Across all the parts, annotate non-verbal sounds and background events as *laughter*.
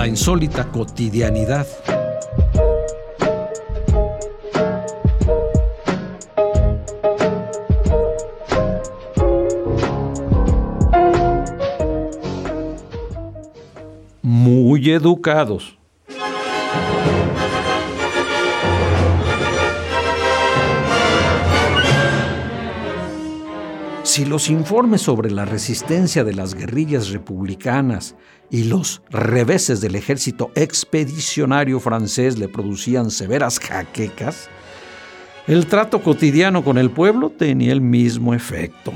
La insólita cotidianidad. Muy educados. Si los informes sobre la resistencia de las guerrillas republicanas y los reveses del ejército expedicionario francés le producían severas jaquecas, el trato cotidiano con el pueblo tenía el mismo efecto.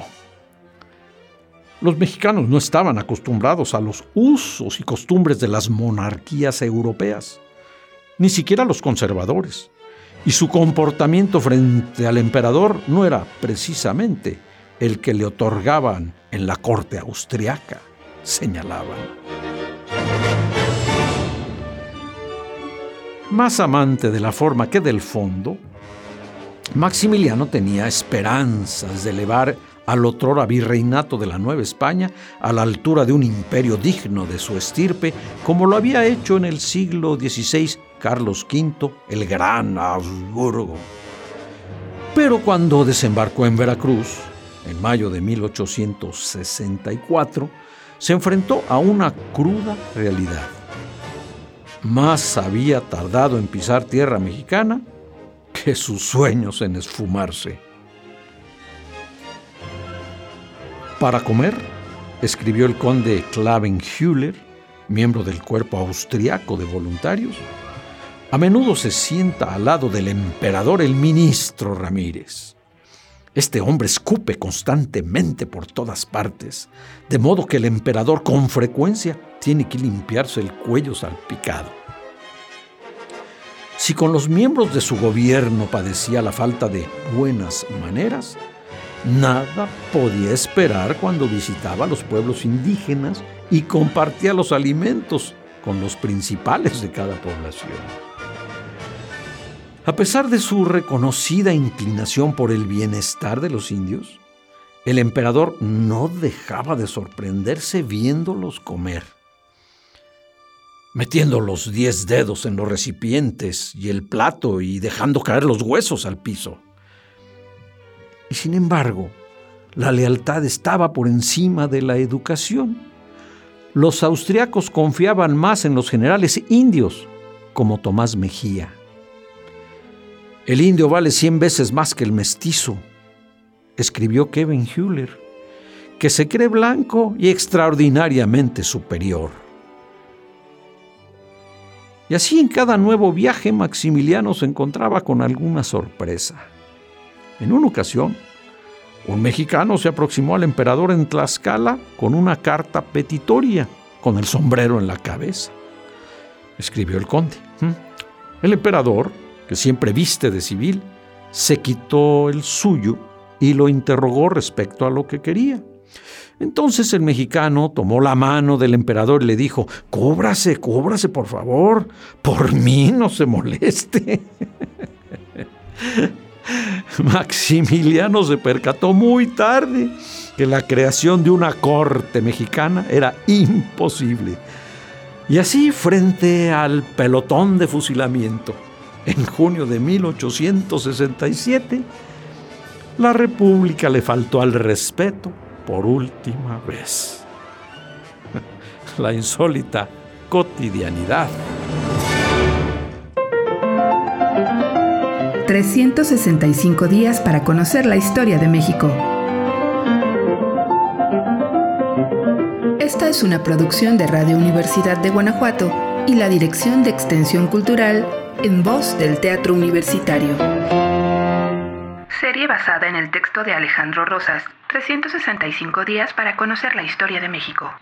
Los mexicanos no estaban acostumbrados a los usos y costumbres de las monarquías europeas, ni siquiera los conservadores, y su comportamiento frente al emperador no era precisamente el que le otorgaban en la corte austriaca, señalaban. Más amante de la forma que del fondo, Maximiliano tenía esperanzas de elevar al otrora virreinato de la Nueva España a la altura de un imperio digno de su estirpe, como lo había hecho en el siglo XVI Carlos V, el gran Habsburgo. Pero cuando desembarcó en Veracruz, en mayo de 1864, se enfrentó a una cruda realidad. Más había tardado en pisar tierra mexicana que sus sueños en esfumarse. Para comer, escribió el conde Klavenhüller, miembro del cuerpo austriaco de voluntarios, a menudo se sienta al lado del emperador el ministro Ramírez. Este hombre escupe constantemente por todas partes, de modo que el emperador con frecuencia tiene que limpiarse el cuello salpicado. Si con los miembros de su gobierno padecía la falta de buenas maneras, nada podía esperar cuando visitaba los pueblos indígenas y compartía los alimentos con los principales de cada población. A pesar de su reconocida inclinación por el bienestar de los indios, el emperador no dejaba de sorprenderse viéndolos comer. Metiendo los diez dedos en los recipientes y el plato y dejando caer los huesos al piso. Y sin embargo, la lealtad estaba por encima de la educación. Los austriacos confiaban más en los generales indios, como Tomás Mejía. El indio vale cien veces más que el mestizo, escribió Kevin Hewler, que se cree blanco y extraordinariamente superior. Y así en cada nuevo viaje Maximiliano se encontraba con alguna sorpresa. En una ocasión, un mexicano se aproximó al emperador en Tlaxcala con una carta petitoria, con el sombrero en la cabeza. Escribió el conde. ¿Mm? El emperador, que siempre viste de civil, se quitó el suyo y lo interrogó respecto a lo que quería. Entonces el mexicano tomó la mano del emperador y le dijo, cóbrase, cóbrase, por favor, por mí no se moleste. *laughs* Maximiliano se percató muy tarde que la creación de una corte mexicana era imposible. Y así, frente al pelotón de fusilamiento, en junio de 1867, la República le faltó al respeto por última vez. *laughs* La insólita cotidianidad. 365 días para conocer la historia de México. Esta es una producción de Radio Universidad de Guanajuato y la Dirección de Extensión Cultural en voz del Teatro Universitario. Serie basada en el texto de Alejandro Rosas, 365 días para conocer la historia de México.